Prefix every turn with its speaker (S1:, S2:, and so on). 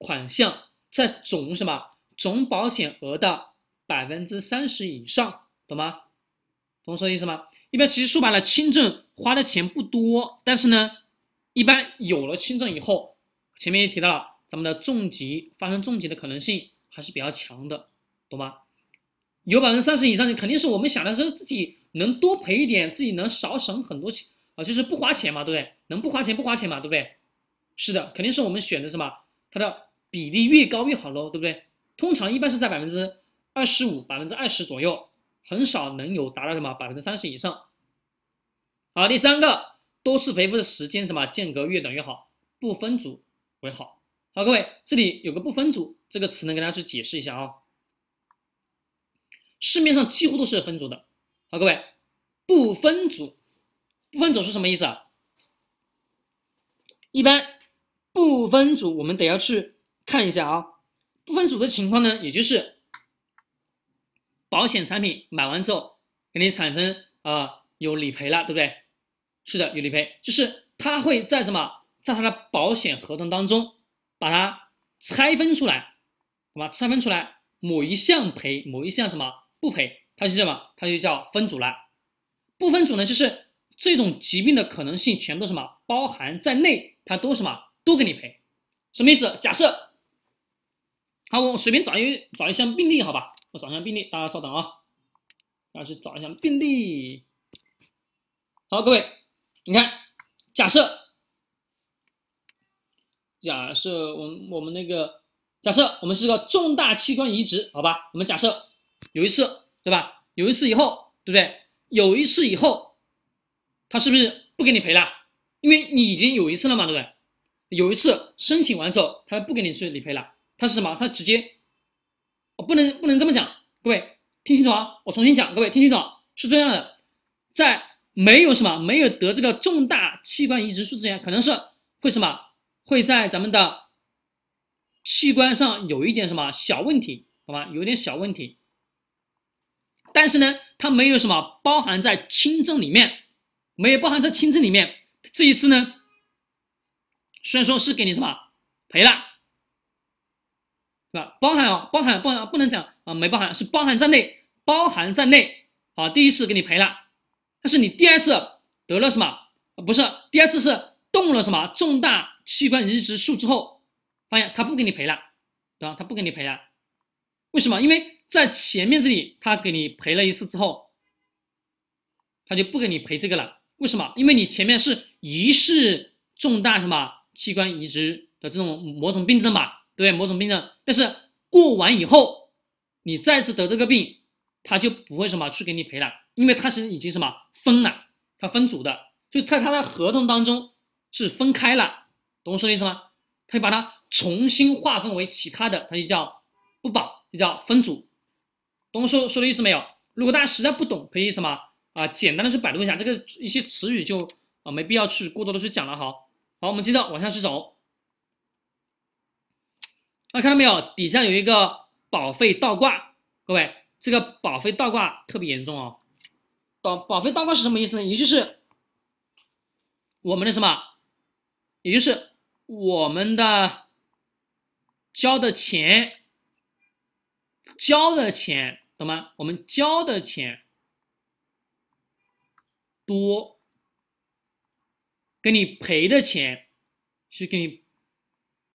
S1: 款项在总什么总保险额的百分之三十以上，懂吗？懂我说的意思吗？一般其实说白了，轻症花的钱不多，但是呢，一般有了轻症以后，前面也提到了，咱们的重疾发生重疾的可能性还是比较强的，懂吗？有百分之三十以上，你肯定是我们想的是自己能多赔一点，自己能少省很多钱啊，就是不花钱嘛，对不对？能不花钱不花钱嘛，对不对？是的，肯定是我们选的什么，它的比例越高越好喽，对不对？通常一般是在百分之二十五、百分之二十左右。很少能有达到什么百分之三十以上。好，第三个，多次赔付的时间什么间隔越短越好，不分组为好。好，各位，这里有个不分组这个词呢，跟大家去解释一下啊。市面上几乎都是分组的。好，各位，不分组，不分组是什么意思啊？一般不分组，我们得要去看一下啊。不分组的情况呢，也就是。保险产品买完之后，给你产生啊有理赔了，对不对？是的，有理赔，就是他会在什么，在他的保险合同当中把它拆分出来，好吧？拆分出来，某一项赔，某一项什么不赔，它就叫什么，它就叫分组了。不分组呢，就是这种疾病的可能性全都什么包含在内，它都什么都给你赔。什么意思？假设，好，我随便找一找一项病例，好吧？我找一下病例，大家稍等啊，要去找一下病例。好，各位，你看，假设，假设我们我们那个，假设我们是个重大器官移植，好吧？我们假设有一次，对吧？有一次以后，对不对？有一次以后，他是不是不给你赔了？因为你已经有一次了嘛，对不对？有一次申请完之后，他不给你去理赔了，他是什么？他直接。我不能不能这么讲，各位听清楚啊！我重新讲，各位听清楚，是这样的，在没有什么没有得这个重大器官移植术之前，可能是会什么会在咱们的器官上有一点什么小问题，好吧，有点小问题，但是呢，它没有什么包含在轻症里面，没有包含在轻症里面，这一次呢，虽然说是给你什么赔了。是吧？包含啊，包含，包含不能讲啊，没包含，是包含在内，包含在内。好，第一次给你赔了，但是你第二次得了什么？不是，第二次是动了什么重大器官移植术之后，发现他不给你赔了，对吧？他不给你赔了，为什么？因为在前面这里他给你赔了一次之后，他就不给你赔这个了。为什么？因为你前面是疑似重大什么器官移植的这种某种病症吧？对某种病症，但是过完以后，你再次得这个病，他就不会什么去给你赔了，因为他是已经什么分了，他分组的，就在他的合同当中是分开了，懂我说的意思吗？他就把它重新划分为其他的，他就叫不保，就叫分组，懂我说说的意思没有？如果大家实在不懂，可以什么啊，简单的去百度一下这个一些词语就啊没必要去过多的去讲了，好，好，我们接着往下去走。啊，看到没有？底下有一个保费倒挂，各位，这个保费倒挂特别严重哦。保保费倒挂是什么意思呢？也就是我们的什么？也就是我们的交的钱，交的钱，懂吗？我们交的钱多，给你赔的钱是给你